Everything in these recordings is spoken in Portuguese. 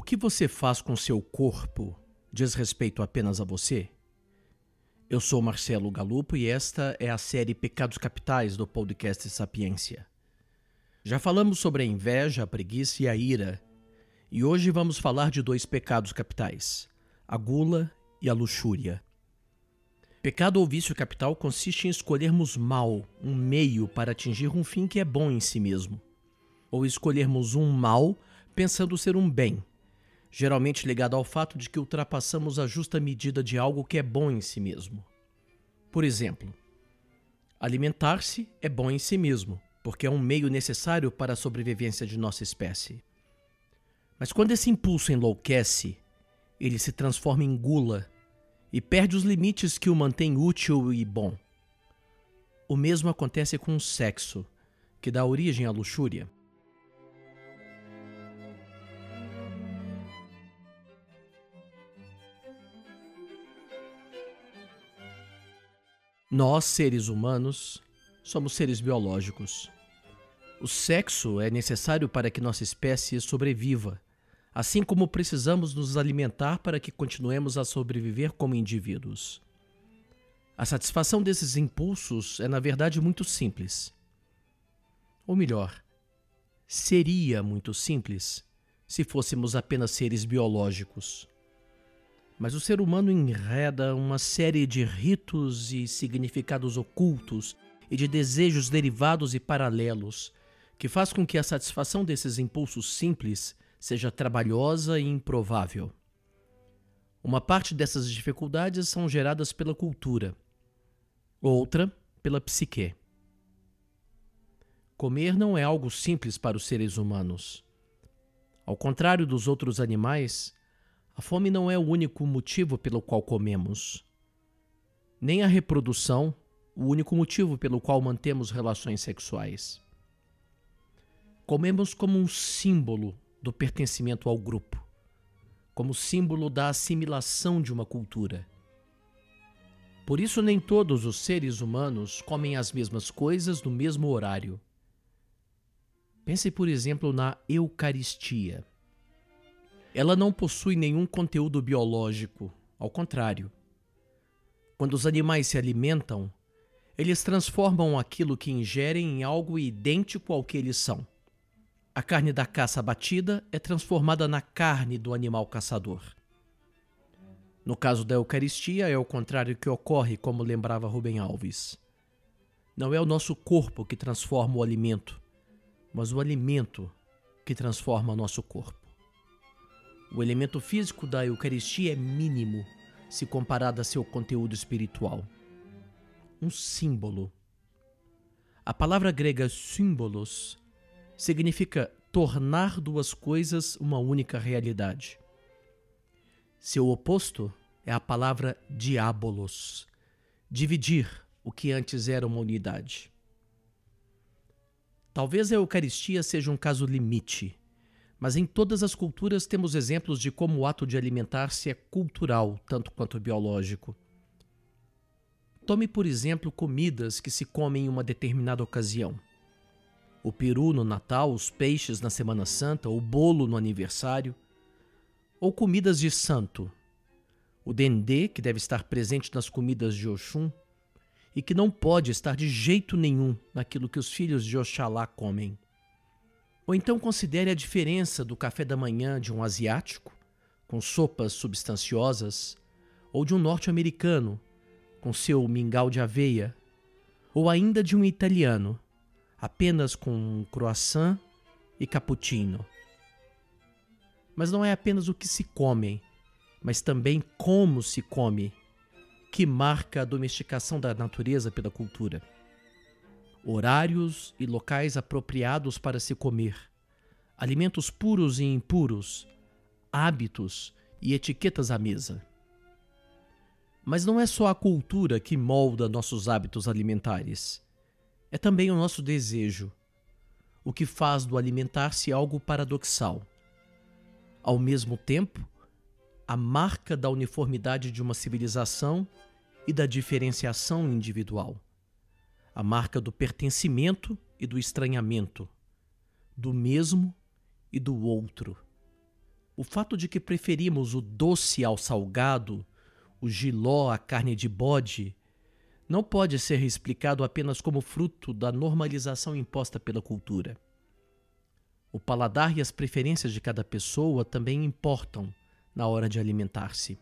O que você faz com seu corpo diz respeito apenas a você? Eu sou Marcelo Galupo e esta é a série Pecados Capitais do podcast Sapiência. Já falamos sobre a inveja, a preguiça e a ira, e hoje vamos falar de dois pecados capitais: a gula e a luxúria. Pecado ou vício capital consiste em escolhermos mal, um meio para atingir um fim que é bom em si mesmo, ou escolhermos um mal pensando ser um bem geralmente ligado ao fato de que ultrapassamos a justa medida de algo que é bom em si mesmo. Por exemplo, alimentar-se é bom em si mesmo, porque é um meio necessário para a sobrevivência de nossa espécie. Mas quando esse impulso enlouquece, ele se transforma em gula e perde os limites que o mantém útil e bom. O mesmo acontece com o sexo, que dá origem à luxúria. Nós, seres humanos, somos seres biológicos. O sexo é necessário para que nossa espécie sobreviva, assim como precisamos nos alimentar para que continuemos a sobreviver como indivíduos. A satisfação desses impulsos é, na verdade, muito simples. Ou melhor, seria muito simples se fôssemos apenas seres biológicos. Mas o ser humano enreda uma série de ritos e significados ocultos e de desejos derivados e paralelos, que faz com que a satisfação desses impulsos simples seja trabalhosa e improvável. Uma parte dessas dificuldades são geradas pela cultura, outra pela psique. Comer não é algo simples para os seres humanos. Ao contrário dos outros animais, a fome não é o único motivo pelo qual comemos. Nem a reprodução, o único motivo pelo qual mantemos relações sexuais. Comemos como um símbolo do pertencimento ao grupo, como símbolo da assimilação de uma cultura. Por isso, nem todos os seres humanos comem as mesmas coisas no mesmo horário. Pense, por exemplo, na Eucaristia. Ela não possui nenhum conteúdo biológico, ao contrário. Quando os animais se alimentam, eles transformam aquilo que ingerem em algo idêntico ao que eles são. A carne da caça batida é transformada na carne do animal caçador. No caso da Eucaristia, é o contrário que ocorre, como lembrava Rubem Alves. Não é o nosso corpo que transforma o alimento, mas o alimento que transforma o nosso corpo. O elemento físico da Eucaristia é mínimo se comparado a seu conteúdo espiritual. Um símbolo. A palavra grega símbolos significa tornar duas coisas uma única realidade. Seu oposto é a palavra diabolos, dividir o que antes era uma unidade. Talvez a Eucaristia seja um caso limite mas em todas as culturas temos exemplos de como o ato de alimentar-se é cultural, tanto quanto biológico. Tome, por exemplo, comidas que se comem em uma determinada ocasião. O peru no Natal, os peixes na Semana Santa, o bolo no aniversário. Ou comidas de santo. O dendê, que deve estar presente nas comidas de Oxum, e que não pode estar de jeito nenhum naquilo que os filhos de Oxalá comem. Ou então considere a diferença do café da manhã de um asiático, com sopas substanciosas, ou de um norte-americano, com seu mingau de aveia, ou ainda de um italiano, apenas com croissant e cappuccino. Mas não é apenas o que se come, mas também como se come, que marca a domesticação da natureza pela cultura horários e locais apropriados para se comer, alimentos puros e impuros, hábitos e etiquetas à mesa. Mas não é só a cultura que molda nossos hábitos alimentares. É também o nosso desejo, o que faz do alimentar-se algo paradoxal. Ao mesmo tempo, a marca da uniformidade de uma civilização e da diferenciação individual a marca do pertencimento e do estranhamento, do mesmo e do outro. O fato de que preferimos o doce ao salgado, o giló à carne de bode, não pode ser explicado apenas como fruto da normalização imposta pela cultura. O paladar e as preferências de cada pessoa também importam na hora de alimentar-se.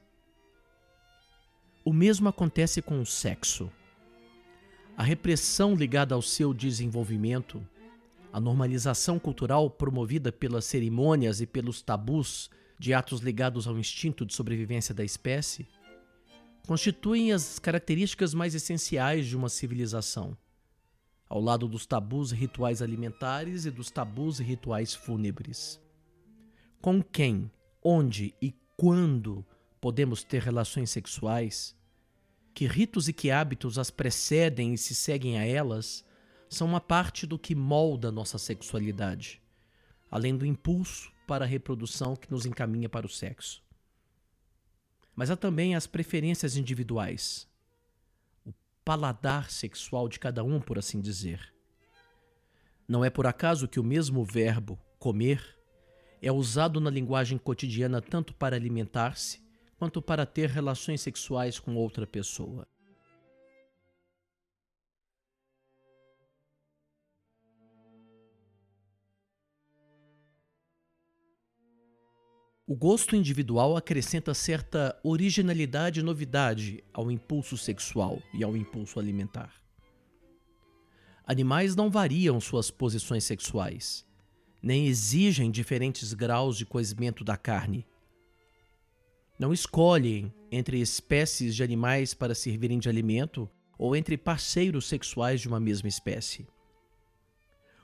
O mesmo acontece com o sexo. A repressão ligada ao seu desenvolvimento, a normalização cultural promovida pelas cerimônias e pelos tabus de atos ligados ao instinto de sobrevivência da espécie, constituem as características mais essenciais de uma civilização, ao lado dos tabus rituais alimentares e dos tabus rituais fúnebres. Com quem, onde e quando podemos ter relações sexuais, que ritos e que hábitos as precedem e se seguem a elas, são uma parte do que molda nossa sexualidade, além do impulso para a reprodução que nos encaminha para o sexo. Mas há também as preferências individuais, o paladar sexual de cada um, por assim dizer. Não é por acaso que o mesmo verbo comer é usado na linguagem cotidiana tanto para alimentar-se quanto para ter relações sexuais com outra pessoa. O gosto individual acrescenta certa originalidade e novidade ao impulso sexual e ao impulso alimentar. Animais não variam suas posições sexuais, nem exigem diferentes graus de cozimento da carne. Não escolhem entre espécies de animais para servirem de alimento ou entre parceiros sexuais de uma mesma espécie.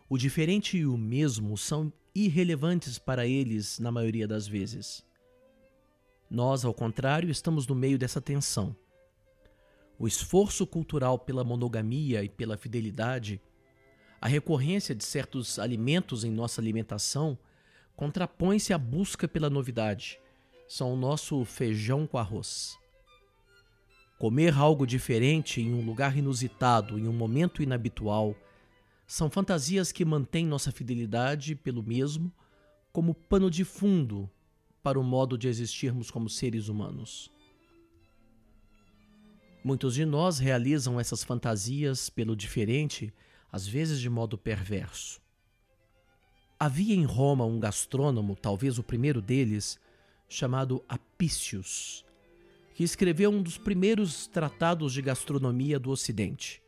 O diferente e o mesmo são irrelevantes para eles na maioria das vezes. Nós, ao contrário, estamos no meio dessa tensão. O esforço cultural pela monogamia e pela fidelidade, a recorrência de certos alimentos em nossa alimentação, contrapõe-se à busca pela novidade. São o nosso feijão com arroz. Comer algo diferente em um lugar inusitado, em um momento inabitual, são fantasias que mantêm nossa fidelidade pelo mesmo como pano de fundo para o modo de existirmos como seres humanos. Muitos de nós realizam essas fantasias pelo diferente, às vezes de modo perverso. Havia em Roma um gastrônomo, talvez o primeiro deles, chamado Apicius, que escreveu um dos primeiros tratados de gastronomia do Ocidente,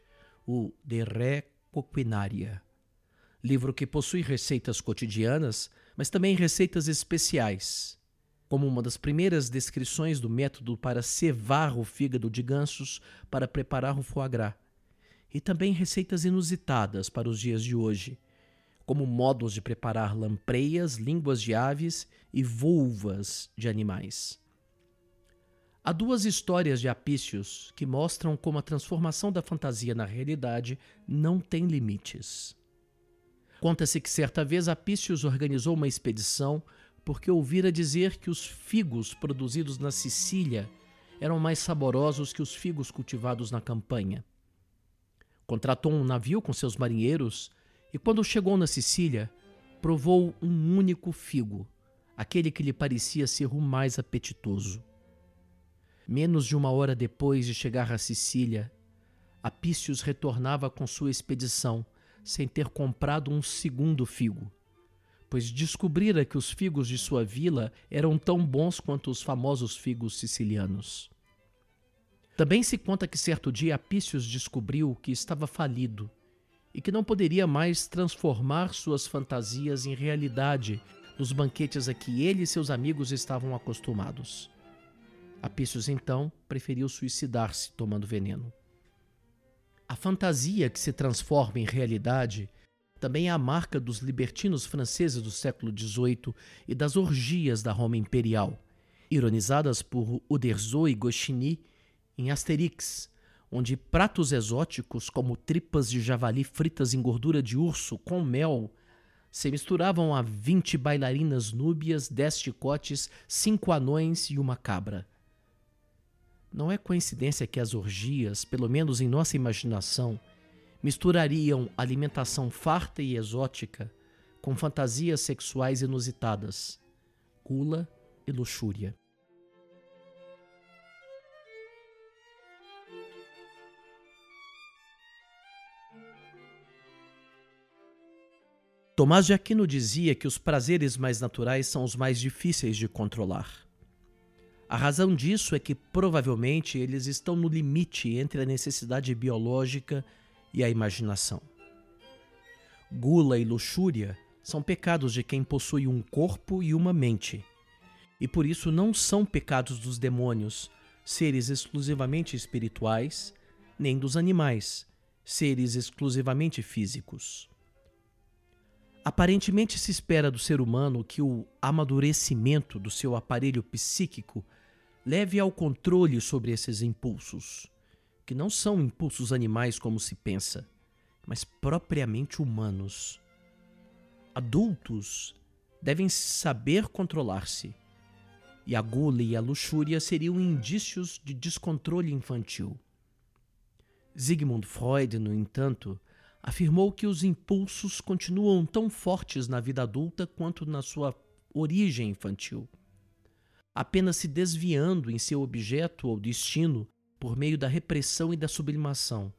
o De Re Coquinária. Livro que possui receitas cotidianas, mas também receitas especiais, como uma das primeiras descrições do método para cevar o fígado de gansos para preparar o foie gras, e também receitas inusitadas para os dias de hoje, como modos de preparar lampreias, línguas de aves e vulvas de animais. Há duas histórias de Apícios que mostram como a transformação da fantasia na realidade não tem limites. Conta-se que certa vez Apícios organizou uma expedição porque ouvira dizer que os figos produzidos na Sicília eram mais saborosos que os figos cultivados na campanha. Contratou um navio com seus marinheiros e, quando chegou na Sicília, provou um único figo, aquele que lhe parecia ser o mais apetitoso. Menos de uma hora depois de chegar a Sicília, Apícios retornava com sua expedição, sem ter comprado um segundo figo, pois descobrira que os figos de sua vila eram tão bons quanto os famosos figos sicilianos. Também se conta que certo dia Apícios descobriu que estava falido e que não poderia mais transformar suas fantasias em realidade nos banquetes a que ele e seus amigos estavam acostumados. Apícios então preferiu suicidar-se tomando veneno. A fantasia que se transforma em realidade também é a marca dos libertinos franceses do século XVIII e das orgias da Roma imperial, ironizadas por Uderzo e Goscinny em Asterix, onde pratos exóticos como tripas de javali fritas em gordura de urso com mel se misturavam a vinte bailarinas núbias, dez chicotes, cinco anões e uma cabra. Não é coincidência que as orgias, pelo menos em nossa imaginação, misturariam alimentação farta e exótica com fantasias sexuais inusitadas, gula, e luxúria. Tomás de Aquino dizia que os prazeres mais naturais são os mais difíceis de controlar. A razão disso é que provavelmente eles estão no limite entre a necessidade biológica e a imaginação. Gula e luxúria são pecados de quem possui um corpo e uma mente, e por isso não são pecados dos demônios, seres exclusivamente espirituais, nem dos animais, seres exclusivamente físicos. Aparentemente se espera do ser humano que o amadurecimento do seu aparelho psíquico leve ao controle sobre esses impulsos, que não são impulsos animais como se pensa, mas propriamente humanos. Adultos devem saber controlar-se, e a gula e a luxúria seriam indícios de descontrole infantil. Sigmund Freud, no entanto, afirmou que os impulsos continuam tão fortes na vida adulta quanto na sua origem infantil, apenas se desviando em seu objeto ou destino por meio da repressão e da sublimação,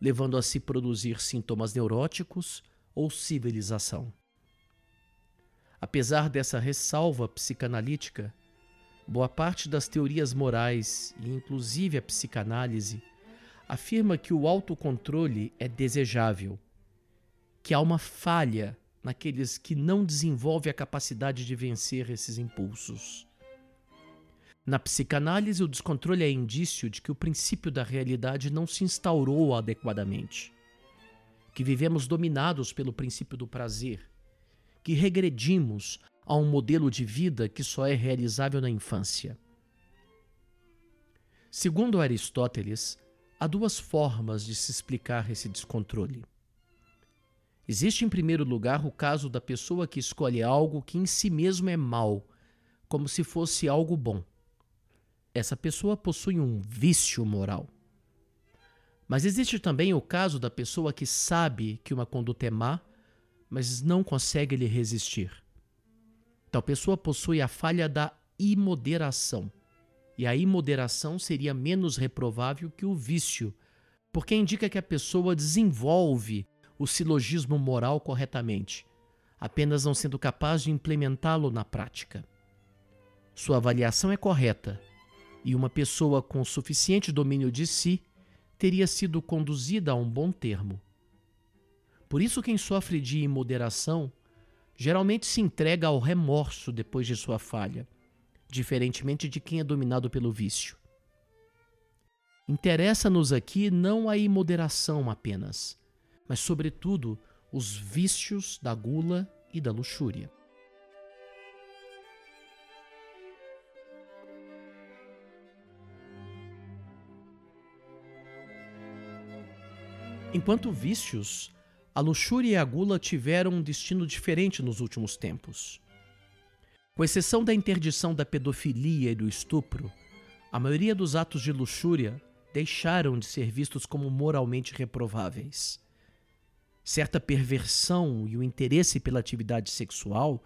levando a se produzir sintomas neuróticos ou civilização. Apesar dessa ressalva psicanalítica, boa parte das teorias morais e inclusive a psicanálise afirma que o autocontrole é desejável, que há uma falha naqueles que não desenvolvem a capacidade de vencer esses impulsos. Na psicanálise, o descontrole é indício de que o princípio da realidade não se instaurou adequadamente, que vivemos dominados pelo princípio do prazer, que regredimos a um modelo de vida que só é realizável na infância. Segundo Aristóteles, Há duas formas de se explicar esse descontrole. Existe, em primeiro lugar, o caso da pessoa que escolhe algo que em si mesmo é mal, como se fosse algo bom. Essa pessoa possui um vício moral. Mas existe também o caso da pessoa que sabe que uma conduta é má, mas não consegue lhe resistir. Tal pessoa possui a falha da imoderação e a imoderação seria menos reprovável que o vício, porque indica que a pessoa desenvolve o silogismo moral corretamente, apenas não sendo capaz de implementá-lo na prática. Sua avaliação é correta, e uma pessoa com suficiente domínio de si teria sido conduzida a um bom termo. Por isso, quem sofre de imoderação geralmente se entrega ao remorso depois de sua falha diferentemente de quem é dominado pelo vício. Interessa-nos aqui não a imoderação apenas, mas, sobretudo, os vícios da gula e da luxúria. Enquanto vícios, a luxúria e a gula tiveram um destino diferente nos últimos tempos. Com exceção da interdição da pedofilia e do estupro, a maioria dos atos de luxúria deixaram de ser vistos como moralmente reprováveis. Certa perversão e o interesse pela atividade sexual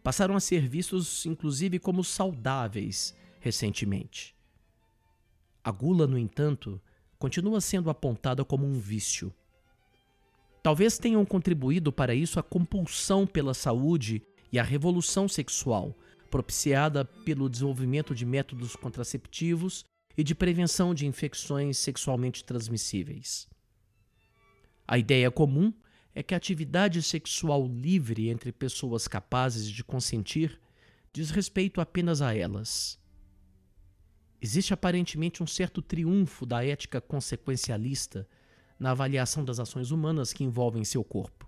passaram a ser vistos inclusive como saudáveis recentemente. A gula, no entanto, continua sendo apontada como um vício. Talvez tenham contribuído para isso a compulsão pela saúde e a revolução sexual, propiciada pelo desenvolvimento de métodos contraceptivos e de prevenção de infecções sexualmente transmissíveis. A ideia comum é que a atividade sexual livre entre pessoas capazes de consentir diz respeito apenas a elas. Existe aparentemente um certo triunfo da ética consequencialista na avaliação das ações humanas que envolvem seu corpo.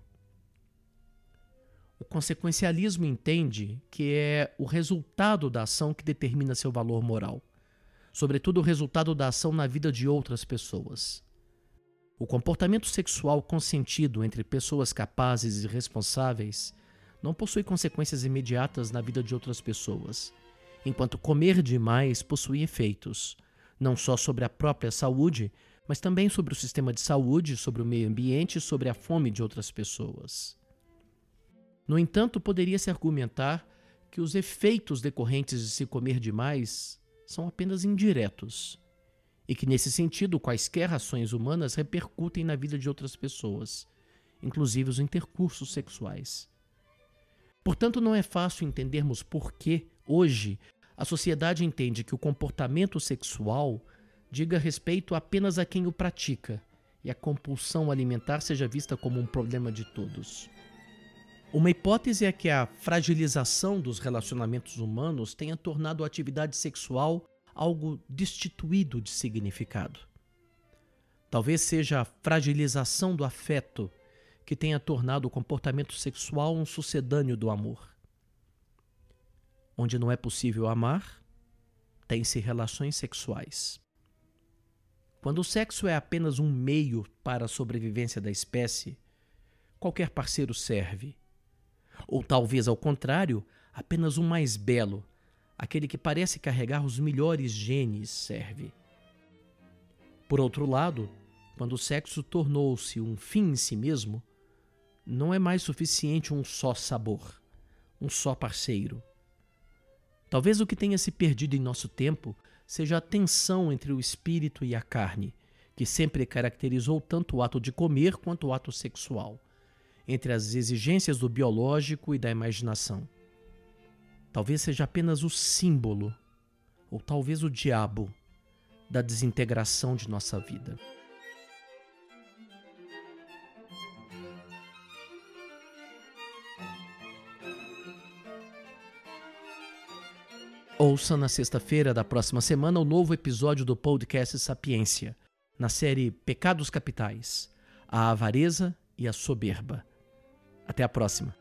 O consequencialismo entende que é o resultado da ação que determina seu valor moral, sobretudo o resultado da ação na vida de outras pessoas. O comportamento sexual consentido entre pessoas capazes e responsáveis não possui consequências imediatas na vida de outras pessoas, enquanto comer demais possui efeitos, não só sobre a própria saúde, mas também sobre o sistema de saúde, sobre o meio ambiente e sobre a fome de outras pessoas. No entanto, poderia-se argumentar que os efeitos decorrentes de se comer demais são apenas indiretos e que, nesse sentido, quaisquer ações humanas repercutem na vida de outras pessoas, inclusive os intercursos sexuais. Portanto, não é fácil entendermos por que, hoje, a sociedade entende que o comportamento sexual diga respeito apenas a quem o pratica e a compulsão alimentar seja vista como um problema de todos. Uma hipótese é que a fragilização dos relacionamentos humanos tenha tornado a atividade sexual algo destituído de significado. Talvez seja a fragilização do afeto que tenha tornado o comportamento sexual um sucedâneo do amor. Onde não é possível amar, tem-se relações sexuais. Quando o sexo é apenas um meio para a sobrevivência da espécie, qualquer parceiro serve ou talvez ao contrário, apenas um mais belo, aquele que parece carregar os melhores genes, serve. Por outro lado, quando o sexo tornou-se um fim em si mesmo, não é mais suficiente um só sabor, um só parceiro. Talvez o que tenha se perdido em nosso tempo seja a tensão entre o espírito e a carne, que sempre caracterizou tanto o ato de comer quanto o ato sexual entre as exigências do biológico e da imaginação. Talvez seja apenas o símbolo, ou talvez o diabo, da desintegração de nossa vida. Ouça na sexta-feira da próxima semana o novo episódio do podcast Sapiência, na série Pecados Capitais: A Avareza e a Soberba. Até a próxima.